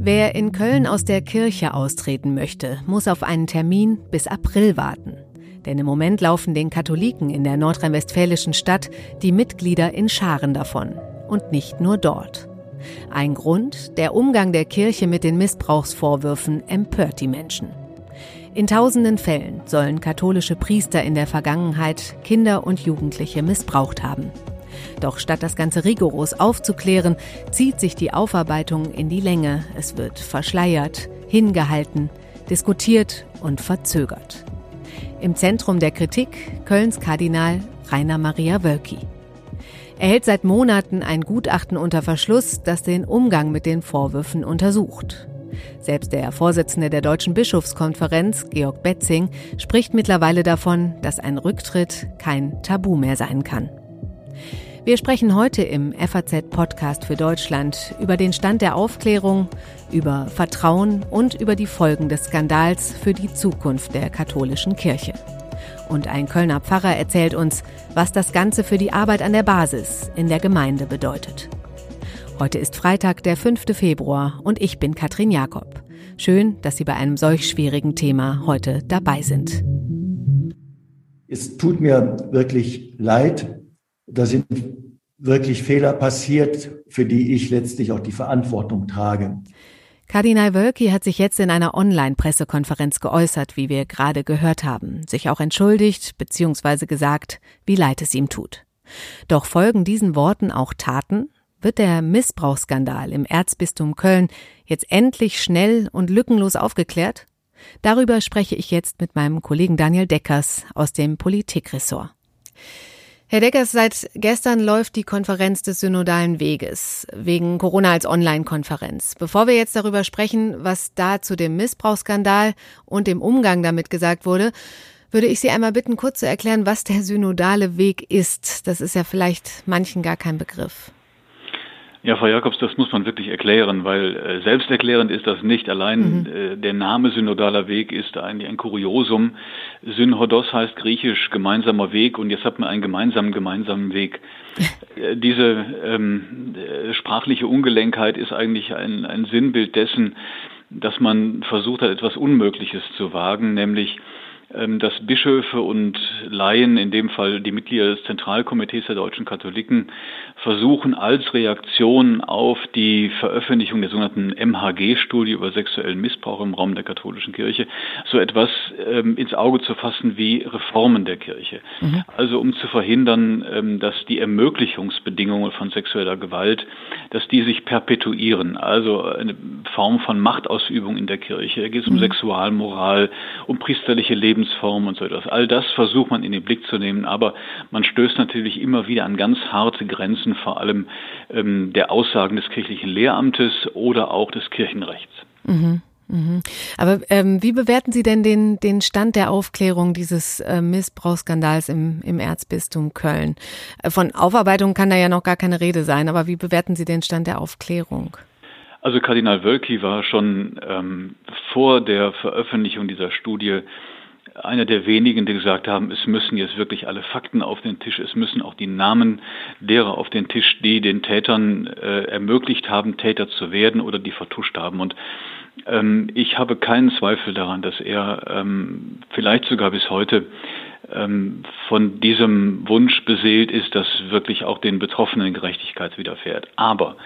Wer in Köln aus der Kirche austreten möchte, muss auf einen Termin bis April warten. Denn im Moment laufen den Katholiken in der nordrhein-westfälischen Stadt die Mitglieder in Scharen davon. Und nicht nur dort. Ein Grund, der Umgang der Kirche mit den Missbrauchsvorwürfen empört die Menschen. In tausenden Fällen sollen katholische Priester in der Vergangenheit Kinder und Jugendliche missbraucht haben. Doch statt das Ganze rigoros aufzuklären, zieht sich die Aufarbeitung in die Länge. Es wird verschleiert, hingehalten, diskutiert und verzögert. Im Zentrum der Kritik Kölns Kardinal Rainer Maria Wölki. Er hält seit Monaten ein Gutachten unter Verschluss, das den Umgang mit den Vorwürfen untersucht. Selbst der Vorsitzende der Deutschen Bischofskonferenz, Georg Betzing, spricht mittlerweile davon, dass ein Rücktritt kein Tabu mehr sein kann. Wir sprechen heute im FAZ-Podcast für Deutschland über den Stand der Aufklärung, über Vertrauen und über die Folgen des Skandals für die Zukunft der katholischen Kirche. Und ein Kölner Pfarrer erzählt uns, was das Ganze für die Arbeit an der Basis in der Gemeinde bedeutet. Heute ist Freitag, der 5. Februar und ich bin Katrin Jakob. Schön, dass Sie bei einem solch schwierigen Thema heute dabei sind. Es tut mir wirklich leid. Da sind wirklich Fehler passiert, für die ich letztlich auch die Verantwortung trage. Kardinal Wölki hat sich jetzt in einer Online-Pressekonferenz geäußert, wie wir gerade gehört haben, sich auch entschuldigt bzw. gesagt, wie leid es ihm tut. Doch folgen diesen Worten auch Taten? Wird der Missbrauchsskandal im Erzbistum Köln jetzt endlich schnell und lückenlos aufgeklärt? Darüber spreche ich jetzt mit meinem Kollegen Daniel Deckers aus dem Politikressort. Herr Deckers, seit gestern läuft die Konferenz des Synodalen Weges wegen Corona als Online-Konferenz. Bevor wir jetzt darüber sprechen, was da zu dem Missbrauchsskandal und dem Umgang damit gesagt wurde, würde ich Sie einmal bitten, kurz zu erklären, was der synodale Weg ist. Das ist ja vielleicht manchen gar kein Begriff. Ja, Frau Jakobs, das muss man wirklich erklären, weil äh, selbsterklärend ist das nicht. Allein mhm. äh, der Name synodaler Weg ist eigentlich ein Kuriosum. Synodos heißt griechisch gemeinsamer Weg und jetzt hat man einen gemeinsamen gemeinsamen Weg. äh, diese ähm, äh, sprachliche Ungelenkheit ist eigentlich ein, ein Sinnbild dessen, dass man versucht hat, etwas Unmögliches zu wagen, nämlich dass Bischöfe und Laien, in dem Fall die Mitglieder des Zentralkomitees der deutschen Katholiken, versuchen als Reaktion auf die Veröffentlichung der sogenannten MHG-Studie über sexuellen Missbrauch im Raum der katholischen Kirche so etwas ähm, ins Auge zu fassen wie Reformen der Kirche. Mhm. Also um zu verhindern, ähm, dass die Ermöglichungsbedingungen von sexueller Gewalt, dass die sich perpetuieren. Also eine Form von Machtausübung in der Kirche. Da geht es um mhm. Sexualmoral, um priesterliche Leben Lebensform und so etwas. All das versucht man in den Blick zu nehmen, aber man stößt natürlich immer wieder an ganz harte Grenzen, vor allem ähm, der Aussagen des kirchlichen Lehramtes oder auch des Kirchenrechts. Mhm. Mhm. Aber ähm, wie bewerten Sie denn den, den Stand der Aufklärung dieses äh, Missbrauchsskandals im, im Erzbistum Köln? Äh, von Aufarbeitung kann da ja noch gar keine Rede sein, aber wie bewerten Sie den Stand der Aufklärung? Also Kardinal Wölki war schon ähm, vor der Veröffentlichung dieser Studie einer der wenigen, die gesagt haben, es müssen jetzt wirklich alle Fakten auf den Tisch, es müssen auch die Namen derer auf den Tisch, die den Tätern äh, ermöglicht haben, Täter zu werden oder die vertuscht haben. Und ähm, ich habe keinen Zweifel daran, dass er ähm, vielleicht sogar bis heute ähm, von diesem Wunsch beseelt ist, dass wirklich auch den Betroffenen Gerechtigkeit widerfährt. Aber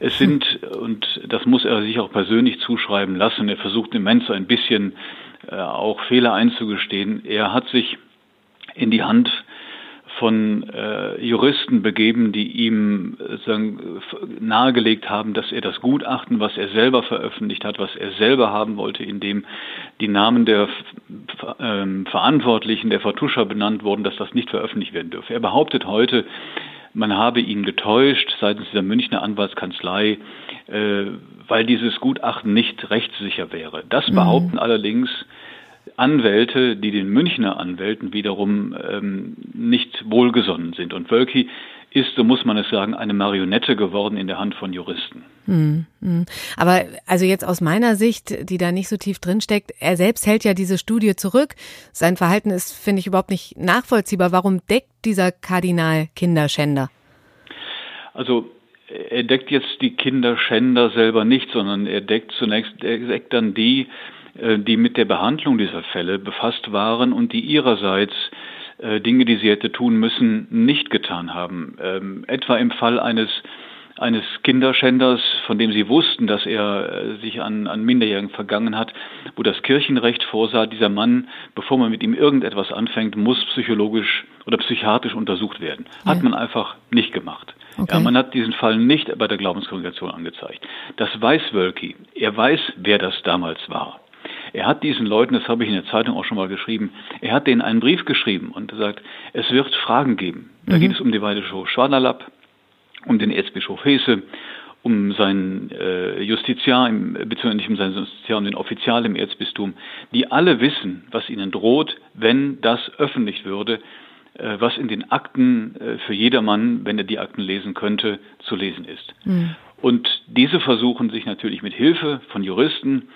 es sind, und das muss er sich auch persönlich zuschreiben lassen, er versucht im Moment so ein bisschen auch Fehler einzugestehen. Er hat sich in die Hand von äh, Juristen begeben, die ihm äh, sagen, nahegelegt haben, dass er das Gutachten, was er selber veröffentlicht hat, was er selber haben wollte, in dem die Namen der äh, Verantwortlichen, der Vertuscher benannt wurden, dass das nicht veröffentlicht werden dürfe. Er behauptet heute, man habe ihn getäuscht seitens dieser Münchner Anwaltskanzlei, äh, weil dieses Gutachten nicht rechtssicher wäre. Das mhm. behaupten mhm. allerdings Anwälte, die den Münchner Anwälten wiederum ähm, nicht wohlgesonnen sind. Und Wölki ist, so muss man es sagen, eine Marionette geworden in der Hand von Juristen. Hm, hm. Aber also jetzt aus meiner Sicht, die da nicht so tief drin steckt, er selbst hält ja diese Studie zurück. Sein Verhalten ist, finde ich, überhaupt nicht nachvollziehbar. Warum deckt dieser Kardinal Kinderschänder? Also er deckt jetzt die Kinderschänder selber nicht, sondern er deckt zunächst, er deckt dann die, die mit der Behandlung dieser Fälle befasst waren und die ihrerseits äh, Dinge, die sie hätte tun müssen, nicht getan haben. Ähm, etwa im Fall eines eines Kinderschänders, von dem sie wussten, dass er äh, sich an, an Minderjährigen vergangen hat, wo das Kirchenrecht vorsah, dieser Mann, bevor man mit ihm irgendetwas anfängt, muss psychologisch oder psychiatrisch untersucht werden. Ja. Hat man einfach nicht gemacht. Okay. Ja, man hat diesen Fall nicht bei der Glaubenskongregation angezeigt. Das weiß Wölki. Er weiß, wer das damals war. Er hat diesen Leuten, das habe ich in der Zeitung auch schon mal geschrieben, er hat denen einen Brief geschrieben und gesagt, es wird Fragen geben. Da mhm. geht es um die Weideschow Schwaderlapp, um den Erzbischof Hese, um seinen äh, Justiziar, im, beziehungsweise nicht um seinen Justiziar, um den Offizial im Erzbistum, die alle wissen, was ihnen droht, wenn das öffentlich würde, äh, was in den Akten äh, für jedermann, wenn er die Akten lesen könnte, zu lesen ist. Mhm. Und diese versuchen sich natürlich mit Hilfe von Juristen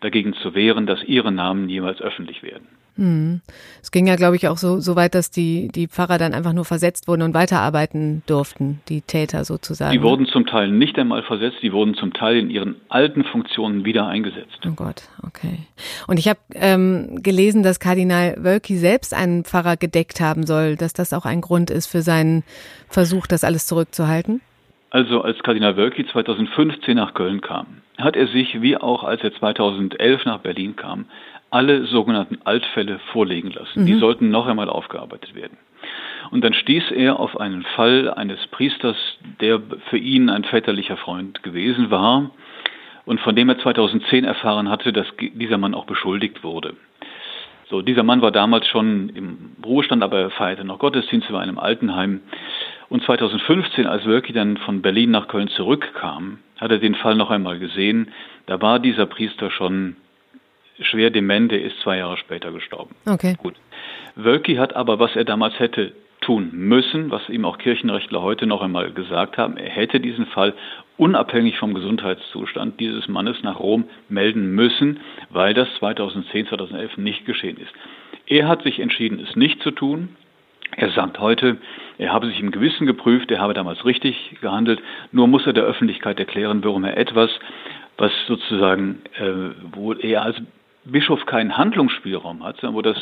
dagegen zu wehren, dass ihre Namen jemals öffentlich werden. Hm. Es ging ja, glaube ich, auch so, so weit, dass die, die Pfarrer dann einfach nur versetzt wurden und weiterarbeiten durften, die Täter sozusagen. Die wurden zum Teil nicht einmal versetzt, die wurden zum Teil in ihren alten Funktionen wieder eingesetzt. Oh Gott, okay. Und ich habe ähm, gelesen, dass Kardinal Wölki selbst einen Pfarrer gedeckt haben soll, dass das auch ein Grund ist für seinen Versuch, das alles zurückzuhalten? Also als Kardinal Wölki 2015 nach Köln kam, hat er sich, wie auch als er 2011 nach Berlin kam, alle sogenannten Altfälle vorlegen lassen. Mhm. Die sollten noch einmal aufgearbeitet werden. Und dann stieß er auf einen Fall eines Priesters, der für ihn ein väterlicher Freund gewesen war und von dem er 2010 erfahren hatte, dass dieser Mann auch beschuldigt wurde. So, dieser Mann war damals schon im Ruhestand, aber er feierte noch Gottesdienste bei einem Altenheim. Und 2015, als Wölki dann von Berlin nach Köln zurückkam, hat er den Fall noch einmal gesehen. Da war dieser Priester schon schwer dement, der ist zwei Jahre später gestorben. Okay. Gut. Wölki hat aber, was er damals hätte tun müssen, was ihm auch Kirchenrechtler heute noch einmal gesagt haben, er hätte diesen Fall unabhängig vom Gesundheitszustand dieses Mannes nach Rom melden müssen, weil das 2010, 2011 nicht geschehen ist. Er hat sich entschieden, es nicht zu tun. Er sagt heute, er habe sich im Gewissen geprüft, er habe damals richtig gehandelt, nur muss er der Öffentlichkeit erklären, warum er etwas, was sozusagen, äh, wo er als Bischof keinen Handlungsspielraum hat, sondern wo das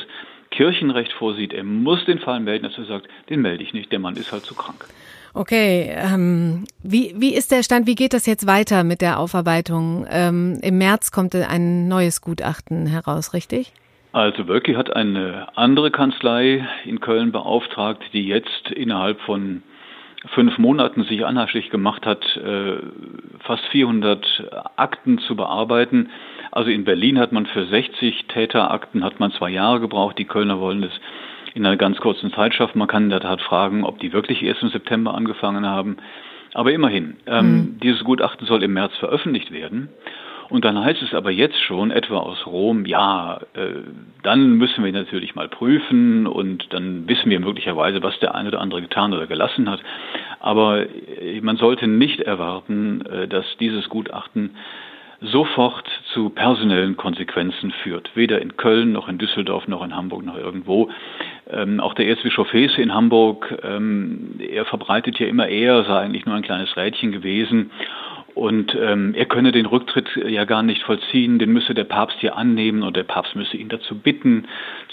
Kirchenrecht vorsieht, er muss den Fall melden, dass er sagt, den melde ich nicht, der Mann ist halt zu krank. Okay, ähm, wie, wie ist der Stand, wie geht das jetzt weiter mit der Aufarbeitung? Ähm, Im März kommt ein neues Gutachten heraus, richtig? Also Wölki hat eine andere Kanzlei in Köln beauftragt, die jetzt innerhalb von fünf Monaten sich anhängig gemacht hat, äh, fast 400 Akten zu bearbeiten. Also in Berlin hat man für 60 Täterakten hat man zwei Jahre gebraucht. Die Kölner wollen es in einer ganz kurzen Zeit schaffen. Man kann in der Tat fragen, ob die wirklich erst im September angefangen haben. Aber immerhin, ähm, mhm. dieses Gutachten soll im März veröffentlicht werden. Und dann heißt es aber jetzt schon, etwa aus Rom, ja, äh, dann müssen wir natürlich mal prüfen und dann wissen wir möglicherweise, was der eine oder andere getan oder gelassen hat. Aber äh, man sollte nicht erwarten, äh, dass dieses Gutachten sofort zu personellen Konsequenzen führt. Weder in Köln noch in Düsseldorf noch in Hamburg noch irgendwo. Ähm, auch der Erzbischof Hesse in Hamburg, ähm, er verbreitet ja immer eher, sei eigentlich nur ein kleines Rädchen gewesen. Und ähm, er könne den Rücktritt ja gar nicht vollziehen, den müsse der Papst hier annehmen und der Papst müsse ihn dazu bitten,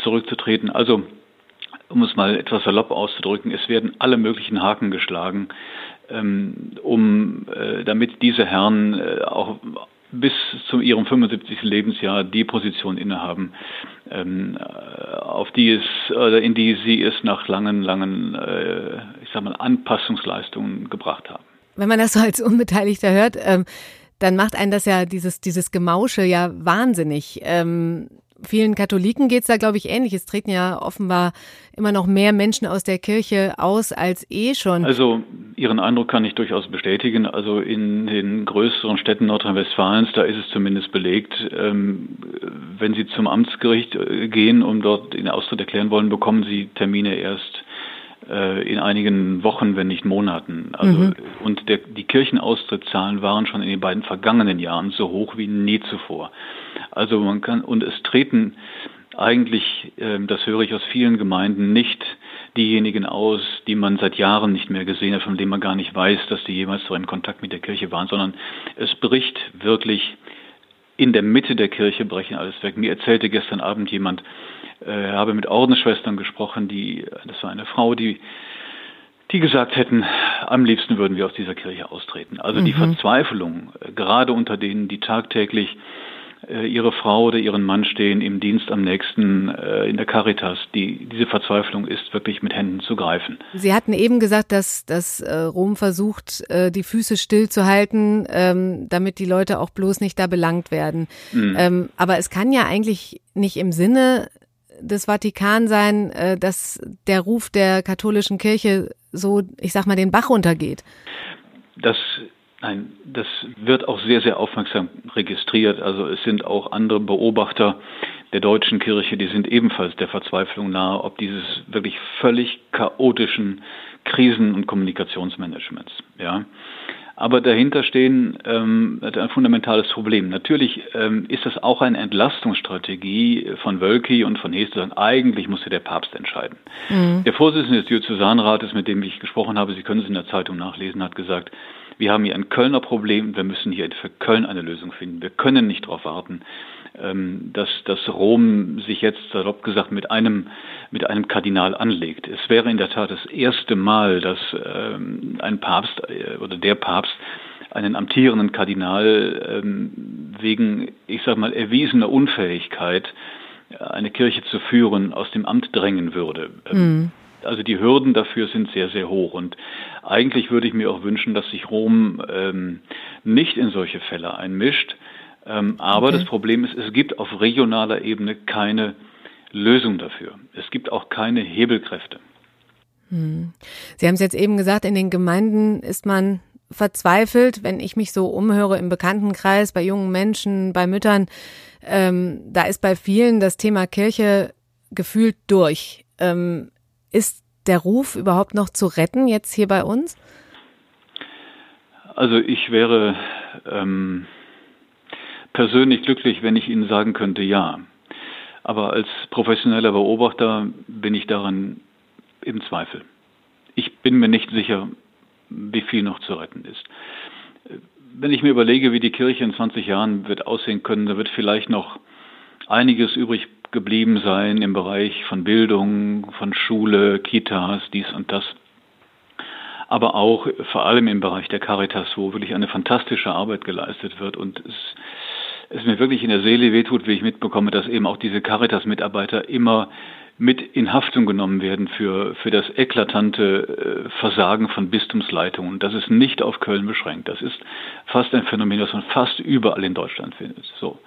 zurückzutreten. Also um es mal etwas salopp auszudrücken, es werden alle möglichen Haken geschlagen, ähm, um äh, damit diese Herren äh, auch bis zu ihrem 75. Lebensjahr die Position innehaben, ähm, auf die es oder in die sie es nach langen, langen, äh, ich sag mal, Anpassungsleistungen gebracht haben. Wenn man das so als Unbeteiligter hört, ähm, dann macht einen das ja dieses dieses Gemausche ja wahnsinnig. Ähm, vielen Katholiken geht's da, glaube ich, ähnlich. Es treten ja offenbar immer noch mehr Menschen aus der Kirche aus als eh schon. Also Ihren Eindruck kann ich durchaus bestätigen. Also in den größeren Städten Nordrhein-Westfalens, da ist es zumindest belegt, ähm, wenn Sie zum Amtsgericht äh, gehen, um dort den Austritt erklären wollen, bekommen Sie Termine erst in einigen Wochen, wenn nicht Monaten. Also, mhm. Und der, die Kirchenaustrittszahlen waren schon in den beiden vergangenen Jahren so hoch wie nie zuvor. Also man kann, und es treten eigentlich, äh, das höre ich aus vielen Gemeinden, nicht diejenigen aus, die man seit Jahren nicht mehr gesehen hat, von denen man gar nicht weiß, dass die jemals so im Kontakt mit der Kirche waren, sondern es bricht wirklich in der Mitte der Kirche brechen alles weg. Mir erzählte gestern Abend jemand, äh, habe mit Ordensschwestern gesprochen, die, das war eine Frau, die die gesagt hätten, am liebsten würden wir aus dieser Kirche austreten. Also mhm. die Verzweiflung, äh, gerade unter denen, die tagtäglich äh, ihre Frau oder ihren Mann stehen im Dienst am nächsten äh, in der Caritas. Die, diese Verzweiflung ist wirklich mit Händen zu greifen. Sie hatten eben gesagt, dass, dass äh, Rom versucht, äh, die Füße stillzuhalten, ähm, damit die Leute auch bloß nicht da belangt werden. Mhm. Ähm, aber es kann ja eigentlich nicht im Sinne des Vatikan sein, äh, dass der Ruf der katholischen Kirche so, ich sag mal, den Bach runtergeht? Das Nein, das wird auch sehr, sehr aufmerksam registriert. Also es sind auch andere Beobachter der deutschen Kirche, die sind ebenfalls der Verzweiflung nahe, ob dieses wirklich völlig chaotischen Krisen- und Kommunikationsmanagements. Ja. Aber dahinter stehen ähm, ein fundamentales Problem. Natürlich ähm, ist das auch eine Entlastungsstrategie von Wölki und von Hees zu sagen, eigentlich musste der Papst entscheiden. Mhm. Der Vorsitzende des Diözesanrates, mit dem ich gesprochen habe, Sie können es in der Zeitung nachlesen, hat gesagt, wir haben hier ein Kölner Problem, wir müssen hier für Köln eine Lösung finden. Wir können nicht darauf warten, dass, dass Rom sich jetzt, salopp gesagt, mit einem, mit einem Kardinal anlegt. Es wäre in der Tat das erste Mal, dass ähm, ein Papst äh, oder der Papst einen amtierenden Kardinal ähm, wegen, ich sag mal, erwiesener Unfähigkeit, eine Kirche zu führen, aus dem Amt drängen würde. Mhm. Also die Hürden dafür sind sehr, sehr hoch. Und eigentlich würde ich mir auch wünschen, dass sich Rom ähm, nicht in solche Fälle einmischt. Ähm, aber okay. das Problem ist, es gibt auf regionaler Ebene keine Lösung dafür. Es gibt auch keine Hebelkräfte. Hm. Sie haben es jetzt eben gesagt, in den Gemeinden ist man verzweifelt, wenn ich mich so umhöre im Bekanntenkreis, bei jungen Menschen, bei Müttern. Ähm, da ist bei vielen das Thema Kirche gefühlt durch. Ähm, ist der Ruf überhaupt noch zu retten jetzt hier bei uns? Also ich wäre ähm, persönlich glücklich, wenn ich Ihnen sagen könnte, ja. Aber als professioneller Beobachter bin ich daran im Zweifel. Ich bin mir nicht sicher, wie viel noch zu retten ist. Wenn ich mir überlege, wie die Kirche in 20 Jahren wird aussehen können, da wird vielleicht noch einiges übrig geblieben sein im Bereich von Bildung, von Schule, Kitas, dies und das. Aber auch vor allem im Bereich der Caritas, wo wirklich eine fantastische Arbeit geleistet wird und es, es mir wirklich in der Seele wehtut, wie ich mitbekomme, dass eben auch diese Caritas-Mitarbeiter immer mit in Haftung genommen werden für, für das eklatante äh, Versagen von Bistumsleitungen. Das ist nicht auf Köln beschränkt. Das ist fast ein Phänomen, das man fast überall in Deutschland findet. So.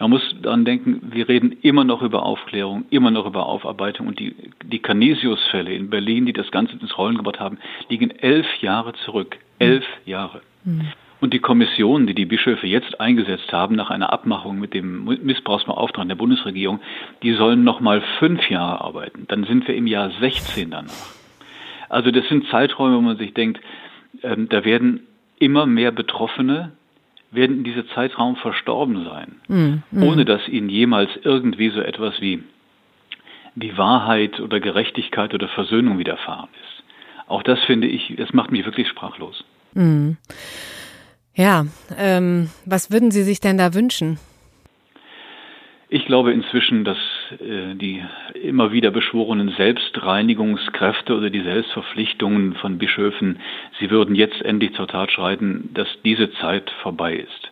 Man muss daran denken, wir reden immer noch über Aufklärung, immer noch über Aufarbeitung und die, die Canisius-Fälle in Berlin, die das Ganze ins Rollen gebracht haben, liegen elf Jahre zurück. Elf mhm. Jahre. Mhm. Und die Kommission, die die Bischöfe jetzt eingesetzt haben, nach einer Abmachung mit dem Missbrauchsbeauftragten der Bundesregierung, die sollen noch mal fünf Jahre arbeiten. Dann sind wir im Jahr 16 danach. Also das sind Zeiträume, wo man sich denkt, ähm, da werden immer mehr Betroffene werden in diesem Zeitraum verstorben sein, mhm. ohne dass ihnen jemals irgendwie so etwas wie, wie Wahrheit oder Gerechtigkeit oder Versöhnung widerfahren ist. Auch das finde ich, das macht mich wirklich sprachlos. Mhm. Ja, ähm, was würden Sie sich denn da wünschen? Ich glaube inzwischen, dass äh, die immer wieder beschworenen Selbstreinigungskräfte oder die Selbstverpflichtungen von Bischöfen, sie würden jetzt endlich zur Tat schreiten, dass diese Zeit vorbei ist.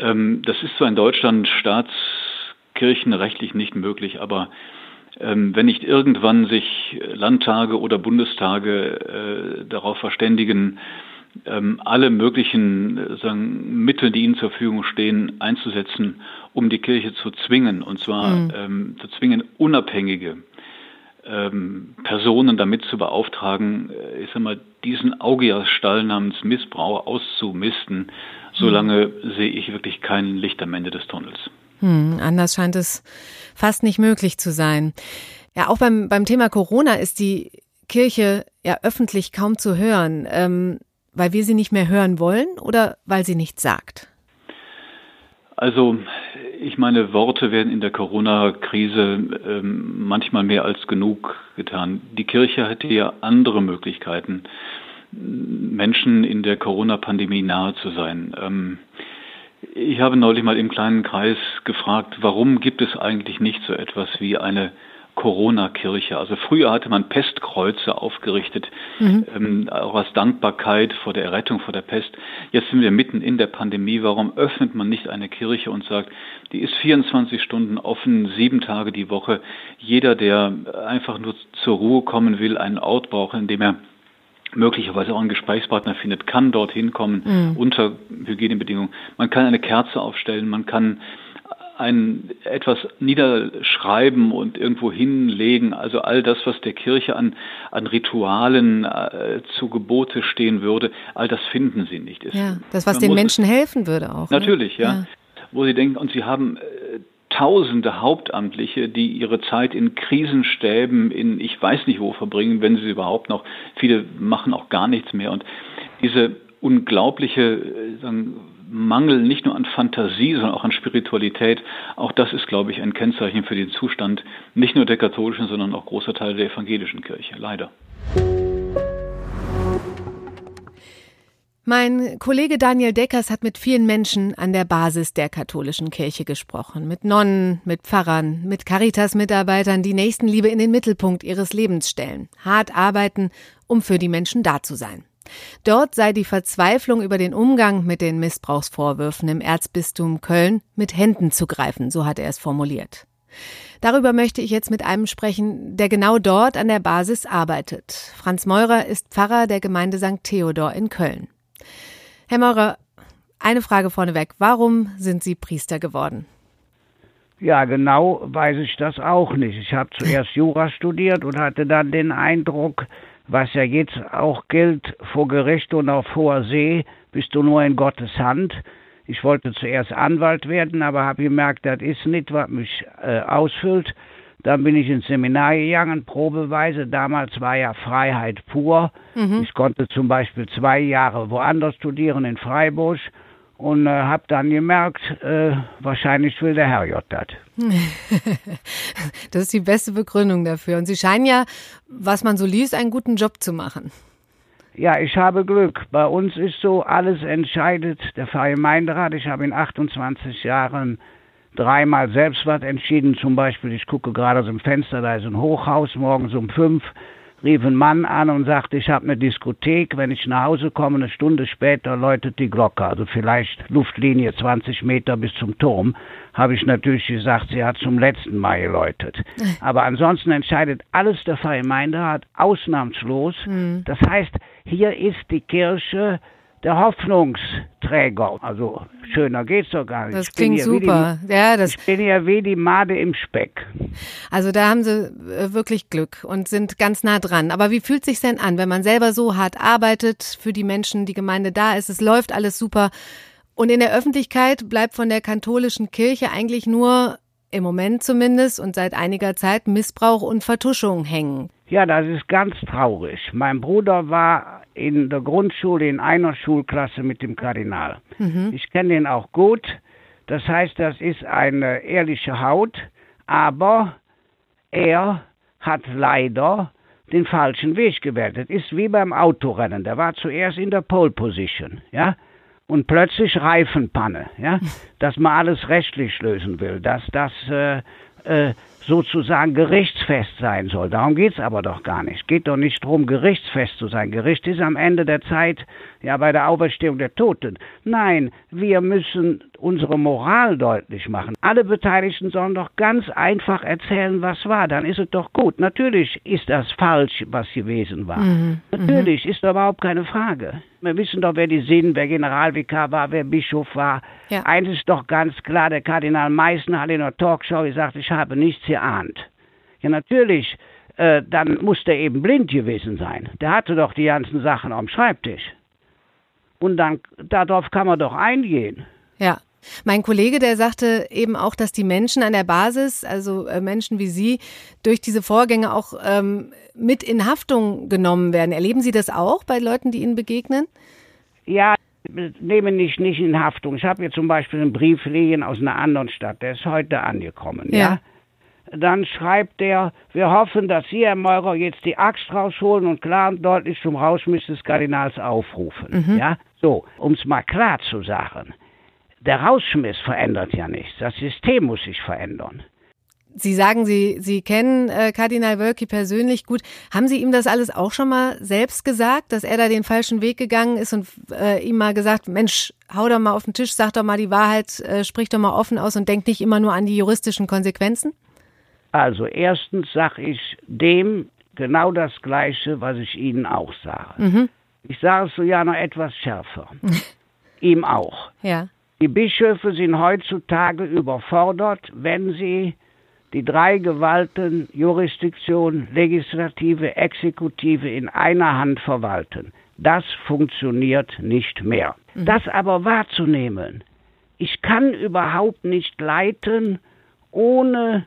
Ähm, das ist zwar in Deutschland staatskirchenrechtlich nicht möglich, aber ähm, wenn nicht irgendwann sich Landtage oder Bundestage äh, darauf verständigen, alle möglichen äh, sagen, Mittel, die ihnen zur Verfügung stehen, einzusetzen, um die Kirche zu zwingen, und zwar mhm. ähm, zu zwingen, unabhängige ähm, Personen damit zu beauftragen, äh, ich sag mal, diesen Augiasstall namens Missbrauch auszumisten, solange mhm. sehe ich wirklich kein Licht am Ende des Tunnels. Hm, anders scheint es fast nicht möglich zu sein. Ja, auch beim, beim Thema Corona ist die Kirche ja öffentlich kaum zu hören. Ähm, weil wir sie nicht mehr hören wollen oder weil sie nichts sagt? Also ich meine, Worte werden in der Corona-Krise ähm, manchmal mehr als genug getan. Die Kirche hätte ja andere Möglichkeiten, Menschen in der Corona-Pandemie nahe zu sein. Ähm, ich habe neulich mal im kleinen Kreis gefragt, warum gibt es eigentlich nicht so etwas wie eine Corona-Kirche. Also früher hatte man Pestkreuze aufgerichtet, mhm. ähm, auch als Dankbarkeit vor der Errettung vor der Pest. Jetzt sind wir mitten in der Pandemie. Warum öffnet man nicht eine Kirche und sagt, die ist 24 Stunden offen, sieben Tage die Woche. Jeder, der einfach nur zur Ruhe kommen will, einen Ort braucht, in dem er möglicherweise auch einen Gesprächspartner findet, kann dorthin kommen mhm. unter Hygienebedingungen. Man kann eine Kerze aufstellen, man kann ein etwas niederschreiben und irgendwo hinlegen, also all das, was der Kirche an, an Ritualen äh, zu Gebote stehen würde, all das finden sie nicht. ja, das, was den Menschen helfen würde auch. Ne? Natürlich, ne? ja. ja. Wo sie denken, und sie haben äh, tausende Hauptamtliche, die ihre Zeit in Krisenstäben, in ich weiß nicht wo verbringen, wenn sie überhaupt noch, viele machen auch gar nichts mehr. Und diese unglaubliche äh, sagen, Mangel nicht nur an Fantasie, sondern auch an Spiritualität, auch das ist, glaube ich, ein Kennzeichen für den Zustand nicht nur der katholischen, sondern auch großer Teile der evangelischen Kirche, leider. Mein Kollege Daniel Deckers hat mit vielen Menschen an der Basis der katholischen Kirche gesprochen. Mit Nonnen, mit Pfarrern, mit Caritas-Mitarbeitern, die Nächstenliebe in den Mittelpunkt ihres Lebens stellen. Hart arbeiten, um für die Menschen da zu sein. Dort sei die Verzweiflung über den Umgang mit den Missbrauchsvorwürfen im Erzbistum Köln mit Händen zu greifen, so hat er es formuliert. Darüber möchte ich jetzt mit einem sprechen, der genau dort an der Basis arbeitet. Franz Meurer ist Pfarrer der Gemeinde St. Theodor in Köln. Herr Meurer, eine Frage vorneweg. Warum sind Sie Priester geworden? Ja, genau weiß ich das auch nicht. Ich habe zuerst Jura studiert und hatte dann den Eindruck, was ja jetzt auch gilt vor Gericht und auf hoher See, bist du nur in Gottes Hand. Ich wollte zuerst Anwalt werden, aber habe gemerkt, das ist nicht, was mich äh, ausfüllt. Dann bin ich ins Seminar gegangen, probeweise. Damals war ja Freiheit pur. Mhm. Ich konnte zum Beispiel zwei Jahre woanders studieren, in Freiburg und äh, habe dann gemerkt, äh, wahrscheinlich will der Herrgott das. das ist die beste Begründung dafür. Und Sie scheinen ja, was man so liest, einen guten Job zu machen. Ja, ich habe Glück. Bei uns ist so, alles entscheidet der Gemeinderat. Ich habe in 28 Jahren dreimal selbst was entschieden. Zum Beispiel, ich gucke gerade aus dem Fenster, da ist ein Hochhaus, morgens um fünf rief ein Mann an und sagte, ich habe eine Diskothek, wenn ich nach Hause komme, eine Stunde später läutet die Glocke, also vielleicht Luftlinie 20 Meter bis zum Turm, habe ich natürlich gesagt, sie hat zum letzten Mal geläutet. Aber ansonsten entscheidet alles der Gemeinderat ausnahmslos. Mhm. Das heißt, hier ist die Kirche der Hoffnungsträger. Also schöner geht's doch gar nicht. Das klingt super. Die, ja, das ich bin ja wie die Made im Speck. Also da haben Sie äh, wirklich Glück und sind ganz nah dran. Aber wie fühlt sich denn an, wenn man selber so hart arbeitet für die Menschen, die Gemeinde da ist, es läuft alles super und in der Öffentlichkeit bleibt von der katholischen Kirche eigentlich nur im Moment zumindest und seit einiger Zeit Missbrauch und Vertuschung hängen. Ja, das ist ganz traurig. Mein Bruder war in der Grundschule in einer Schulklasse mit dem Kardinal. Mhm. Ich kenne ihn auch gut. Das heißt, das ist eine ehrliche Haut, aber er hat leider den falschen Weg gewählt. Das ist wie beim Autorennen. Der war zuerst in der Pole Position, ja, und plötzlich Reifenpanne, ja, dass man alles rechtlich lösen will, dass das äh, äh, sozusagen gerichtsfest sein soll. Darum geht es aber doch gar nicht. Es geht doch nicht darum, gerichtsfest zu sein. Gericht ist am Ende der Zeit ja bei der Auferstehung der Toten. Nein, wir müssen unsere Moral deutlich machen. Alle Beteiligten sollen doch ganz einfach erzählen, was war. Dann ist es doch gut. Natürlich ist das falsch, was gewesen war. Mhm. Natürlich mhm. ist da überhaupt keine Frage. Wir wissen doch, wer die sind, wer Generalvikar war, wer Bischof war. Ja. Eins ist doch ganz klar, der Kardinal Meißen hat in der Talkshow gesagt, ich habe nichts geahnt. Ja, natürlich, äh, dann muss der eben blind gewesen sein. Der hatte doch die ganzen Sachen am Schreibtisch. Und dann, darauf kann man doch eingehen. Ja. Mein Kollege, der sagte eben auch, dass die Menschen an der Basis, also äh, Menschen wie Sie, durch diese Vorgänge auch ähm, mit in Haftung genommen werden. Erleben Sie das auch bei Leuten, die Ihnen begegnen? Ja, nehme mich nicht in Haftung. Ich habe hier zum Beispiel einen Brief liegen aus einer anderen Stadt, der ist heute angekommen, ja. ja? Dann schreibt er, wir hoffen, dass Sie, Herr Meurer, jetzt die Axt rausholen und klar und deutlich zum Rausschmiss des Kardinals aufrufen. Mhm. Ja, so, um es mal klar zu sagen. Der Rausschmiss verändert ja nichts. Das System muss sich verändern. Sie sagen, Sie, Sie kennen äh, Kardinal Wölki persönlich gut. Haben Sie ihm das alles auch schon mal selbst gesagt, dass er da den falschen Weg gegangen ist und äh, ihm mal gesagt, Mensch, hau doch mal auf den Tisch, sag doch mal die Wahrheit, äh, sprich doch mal offen aus und denk nicht immer nur an die juristischen Konsequenzen? Also erstens sage ich dem genau das Gleiche, was ich Ihnen auch sage. Mhm. Ich sage es so ja noch etwas schärfer. Ihm auch. Ja. Die Bischöfe sind heutzutage überfordert, wenn sie die drei Gewalten Jurisdiktion, Legislative, Exekutive in einer Hand verwalten. Das funktioniert nicht mehr. Mhm. Das aber wahrzunehmen, ich kann überhaupt nicht leiten, ohne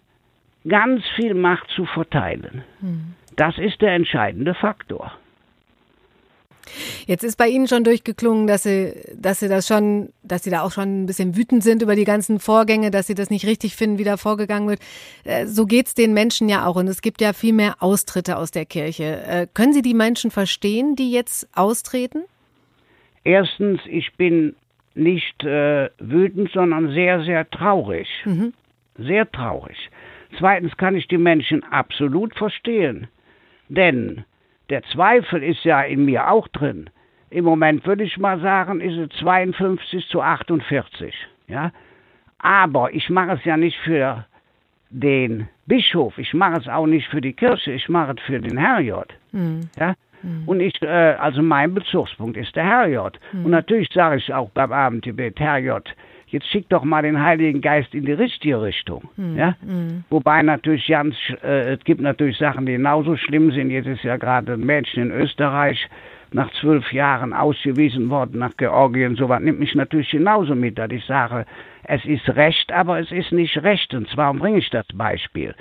ganz viel Macht zu verteilen. Mhm. Das ist der entscheidende Faktor. Jetzt ist bei Ihnen schon durchgeklungen, dass Sie, dass Sie das schon, dass Sie da auch schon ein bisschen wütend sind über die ganzen Vorgänge, dass Sie das nicht richtig finden, wie da vorgegangen wird. Äh, so geht's den Menschen ja auch und es gibt ja viel mehr Austritte aus der Kirche. Äh, können Sie die Menschen verstehen, die jetzt austreten? Erstens, ich bin nicht äh, wütend, sondern sehr, sehr traurig. Mhm. Sehr traurig. Zweitens kann ich die Menschen absolut verstehen. Denn der Zweifel ist ja in mir auch drin. Im Moment würde ich mal sagen, ist es 52 zu 48. Ja? Aber ich mache es ja nicht für den Bischof, ich mache es auch nicht für die Kirche, ich mache es für den Herrgott. Mhm. Ja? Mhm. Und ich, äh, also mein Bezugspunkt ist der Herrgott. Mhm. Und natürlich sage ich auch beim Abendgebet, Herrgott, jetzt schick doch mal den Heiligen Geist in die richtige Richtung. Mhm. Ja? Mhm. Wobei natürlich ganz, äh, es gibt natürlich Sachen, die genauso schlimm sind. Jetzt ist ja gerade ein Mädchen in Österreich nach zwölf Jahren ausgewiesen worden nach Georgien. Sowas nimmt mich natürlich genauso mit, dass ich sage, es ist Recht, aber es ist nicht rechtens. Warum bringe ich das Beispiel?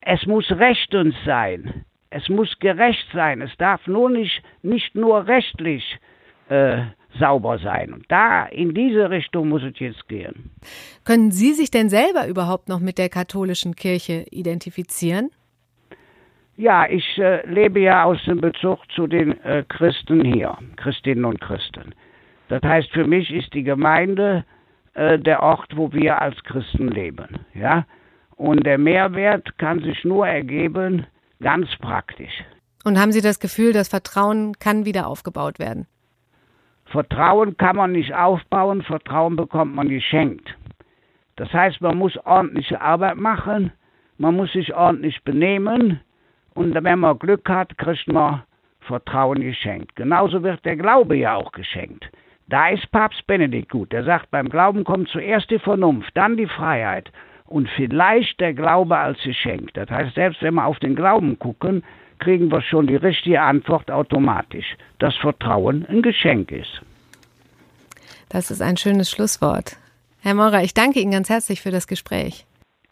Es muss rechtens sein. Es muss gerecht sein. Es darf nur nicht, nicht nur rechtlich äh, sauber sein. Und da, in diese Richtung muss es jetzt gehen. Können Sie sich denn selber überhaupt noch mit der katholischen Kirche identifizieren? Ja, ich äh, lebe ja aus dem Bezug zu den äh, Christen hier, Christinnen und Christen. Das heißt, für mich ist die Gemeinde äh, der Ort, wo wir als Christen leben. Ja? Und der Mehrwert kann sich nur ergeben, ganz praktisch. Und haben Sie das Gefühl, das Vertrauen kann wieder aufgebaut werden? Vertrauen kann man nicht aufbauen, Vertrauen bekommt man geschenkt. Das heißt, man muss ordentliche Arbeit machen, man muss sich ordentlich benehmen und wenn man Glück hat, kriegt man Vertrauen geschenkt. Genauso wird der Glaube ja auch geschenkt. Da ist Papst Benedikt gut. Der sagt, beim Glauben kommt zuerst die Vernunft, dann die Freiheit und vielleicht der Glaube als Geschenk. Das heißt, selbst wenn wir auf den Glauben gucken, kriegen wir schon die richtige Antwort automatisch, dass Vertrauen ein Geschenk ist. Das ist ein schönes Schlusswort. Herr Maurer, ich danke Ihnen ganz herzlich für das Gespräch.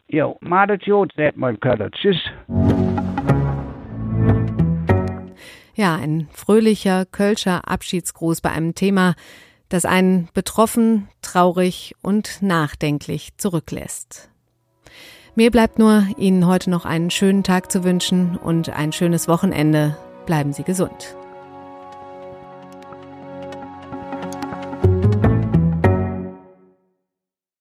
Jo, madet Jod, sagt Köller. Tschüss. Ja, ein fröhlicher Kölscher Abschiedsgruß bei einem Thema, das einen betroffen, traurig und nachdenklich zurücklässt. Mir bleibt nur, Ihnen heute noch einen schönen Tag zu wünschen und ein schönes Wochenende. Bleiben Sie gesund.